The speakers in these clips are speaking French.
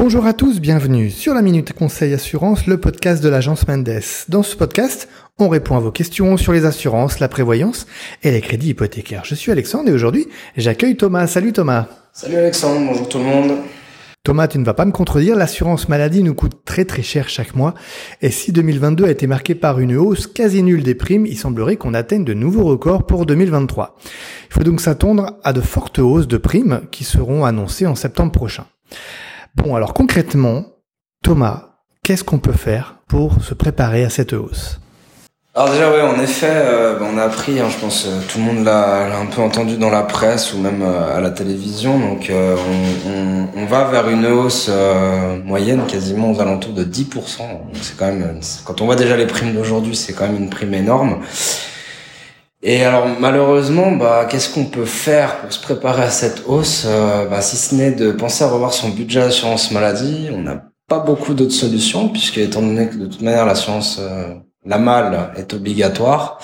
Bonjour à tous, bienvenue sur la Minute Conseil Assurance, le podcast de l'agence Mendes. Dans ce podcast, on répond à vos questions sur les assurances, la prévoyance et les crédits hypothécaires. Je suis Alexandre et aujourd'hui, j'accueille Thomas. Salut Thomas. Salut Alexandre, bonjour tout le monde. Thomas, tu ne vas pas me contredire, l'assurance maladie nous coûte très très cher chaque mois. Et si 2022 a été marqué par une hausse quasi nulle des primes, il semblerait qu'on atteigne de nouveaux records pour 2023. Il faut donc s'attendre à de fortes hausses de primes qui seront annoncées en septembre prochain. Bon, alors concrètement, Thomas, qu'est-ce qu'on peut faire pour se préparer à cette hausse? Alors déjà oui, en effet, euh, on a appris, hein, je pense, euh, tout le monde l'a un peu entendu dans la presse ou même euh, à la télévision. Donc on, on, on, va vers une hausse moyenne quasiment aux alentours de 10%. C'est quand même, quand on voit déjà les primes d'aujourd'hui, c'est quand même une prime énorme. Et alors malheureusement, bah, qu'est-ce qu'on peut faire pour se préparer à cette hausse bah, Si ce n'est de penser à revoir son budget d'assurance maladie, on n'a pas beaucoup d'autres solutions, puisque étant donné que de toute manière l'assurance la malle est obligatoire,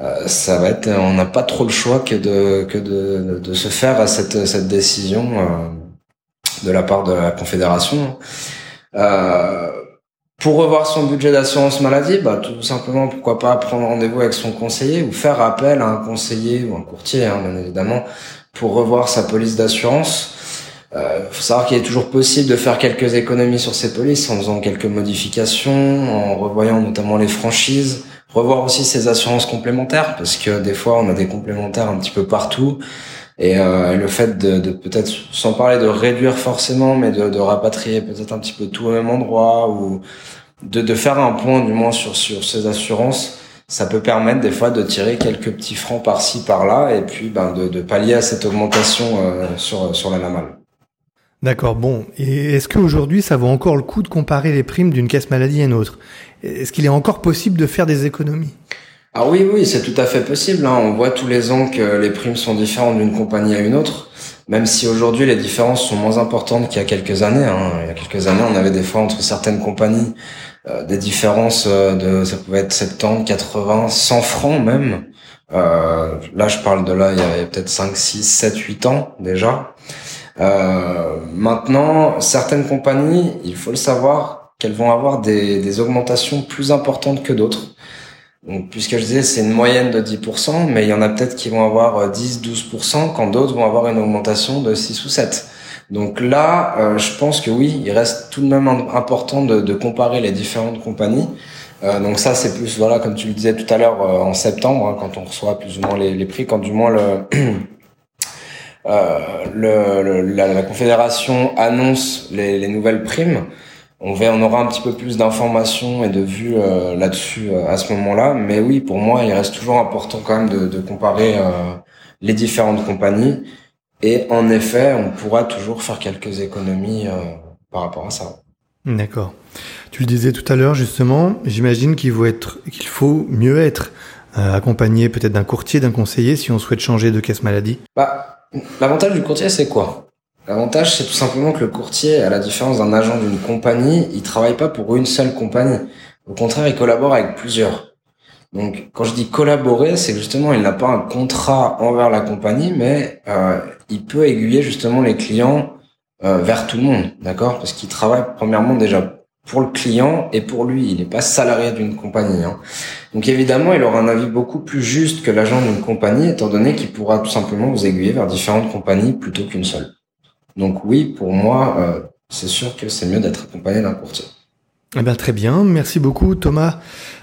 euh, ça va être, on n'a pas trop le choix que de que de, de se faire à cette cette décision euh, de la part de la Confédération. Euh, pour revoir son budget d'assurance maladie, bah, tout simplement, pourquoi pas prendre rendez-vous avec son conseiller ou faire appel à un conseiller ou un courtier, hein, bien évidemment, pour revoir sa police d'assurance. Il euh, faut savoir qu'il est toujours possible de faire quelques économies sur ces polices en faisant quelques modifications, en revoyant notamment les franchises, revoir aussi ses assurances complémentaires parce que des fois on a des complémentaires un petit peu partout et euh, le fait de, de peut-être sans parler de réduire forcément mais de, de rapatrier peut-être un petit peu tout au même endroit ou de, de faire un point du moins sur sur ces assurances ça peut permettre des fois de tirer quelques petits francs par-ci par-là et puis ben de, de pallier à cette augmentation euh, sur sur la. D'accord, bon. Et est-ce qu'aujourd'hui, ça vaut encore le coup de comparer les primes d'une caisse maladie à une autre? Est-ce qu'il est encore possible de faire des économies? Ah oui, oui, c'est tout à fait possible. Hein. On voit tous les ans que les primes sont différentes d'une compagnie à une autre, même si aujourd'hui les différences sont moins importantes qu'il y a quelques années. Hein. Il y a quelques années, on avait des fois entre certaines compagnies euh, des différences euh, de, ça pouvait être 70, 80, 100 francs même. Euh, là, je parle de là, il y avait peut-être 5, 6, 7, 8 ans déjà. Euh, maintenant, certaines compagnies, il faut le savoir, qu'elles vont avoir des, des augmentations plus importantes que d'autres. Donc, puisque je disais, c'est une moyenne de 10%, mais il y en a peut-être qui vont avoir 10-12%, euh, quand d'autres vont avoir une augmentation de 6 ou 7. Donc là, euh, je pense que oui, il reste tout de même important de, de comparer les différentes compagnies. Euh, donc ça, c'est plus, voilà, comme tu le disais tout à l'heure, euh, en septembre, hein, quand on reçoit plus ou moins les, les prix, quand du moins le Euh, le, la, la, Confédération annonce les, les, nouvelles primes, on, va, on aura un petit peu plus d'informations et de vues euh, là-dessus euh, à ce moment-là. Mais oui, pour moi, il reste toujours important quand même de, de comparer les différentes compagnies. Et en effet, on pourra toujours faire quelques économies par rapport à ça. D'accord. Tu le disais tout à l'heure justement, j'imagine qu'il faut être, qu'il faut mieux être accompagné peut-être d'un courtier, d'un conseiller si on souhaite changer de caisse maladie. Bah, L'avantage du courtier, c'est quoi? L'avantage, c'est tout simplement que le courtier, à la différence d'un agent d'une compagnie, il travaille pas pour une seule compagnie. Au contraire, il collabore avec plusieurs. Donc, quand je dis collaborer, c'est justement, il n'a pas un contrat envers la compagnie, mais euh, il peut aiguiller justement les clients euh, vers tout le monde, d'accord? Parce qu'il travaille premièrement déjà pour le client et pour lui. Il n'est pas salarié d'une compagnie. Hein. Donc évidemment, il aura un avis beaucoup plus juste que l'agent d'une compagnie, étant donné qu'il pourra tout simplement vous aiguiller vers différentes compagnies plutôt qu'une seule. Donc oui, pour moi, euh, c'est sûr que c'est mieux d'être accompagné d'un courtier. Eh bien, très bien. Merci beaucoup, Thomas,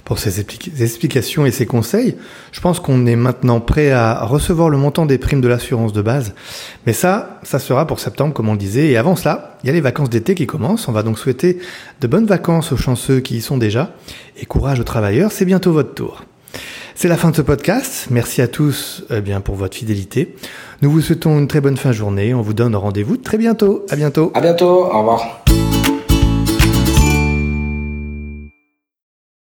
pour ces explications et ces conseils. Je pense qu'on est maintenant prêt à recevoir le montant des primes de l'assurance de base. Mais ça, ça sera pour septembre, comme on le disait. Et avant cela, il y a les vacances d'été qui commencent. On va donc souhaiter de bonnes vacances aux chanceux qui y sont déjà. Et courage aux travailleurs. C'est bientôt votre tour. C'est la fin de ce podcast. Merci à tous eh bien, pour votre fidélité. Nous vous souhaitons une très bonne fin de journée. On vous donne rendez-vous très bientôt. À bientôt. À bientôt. Au revoir.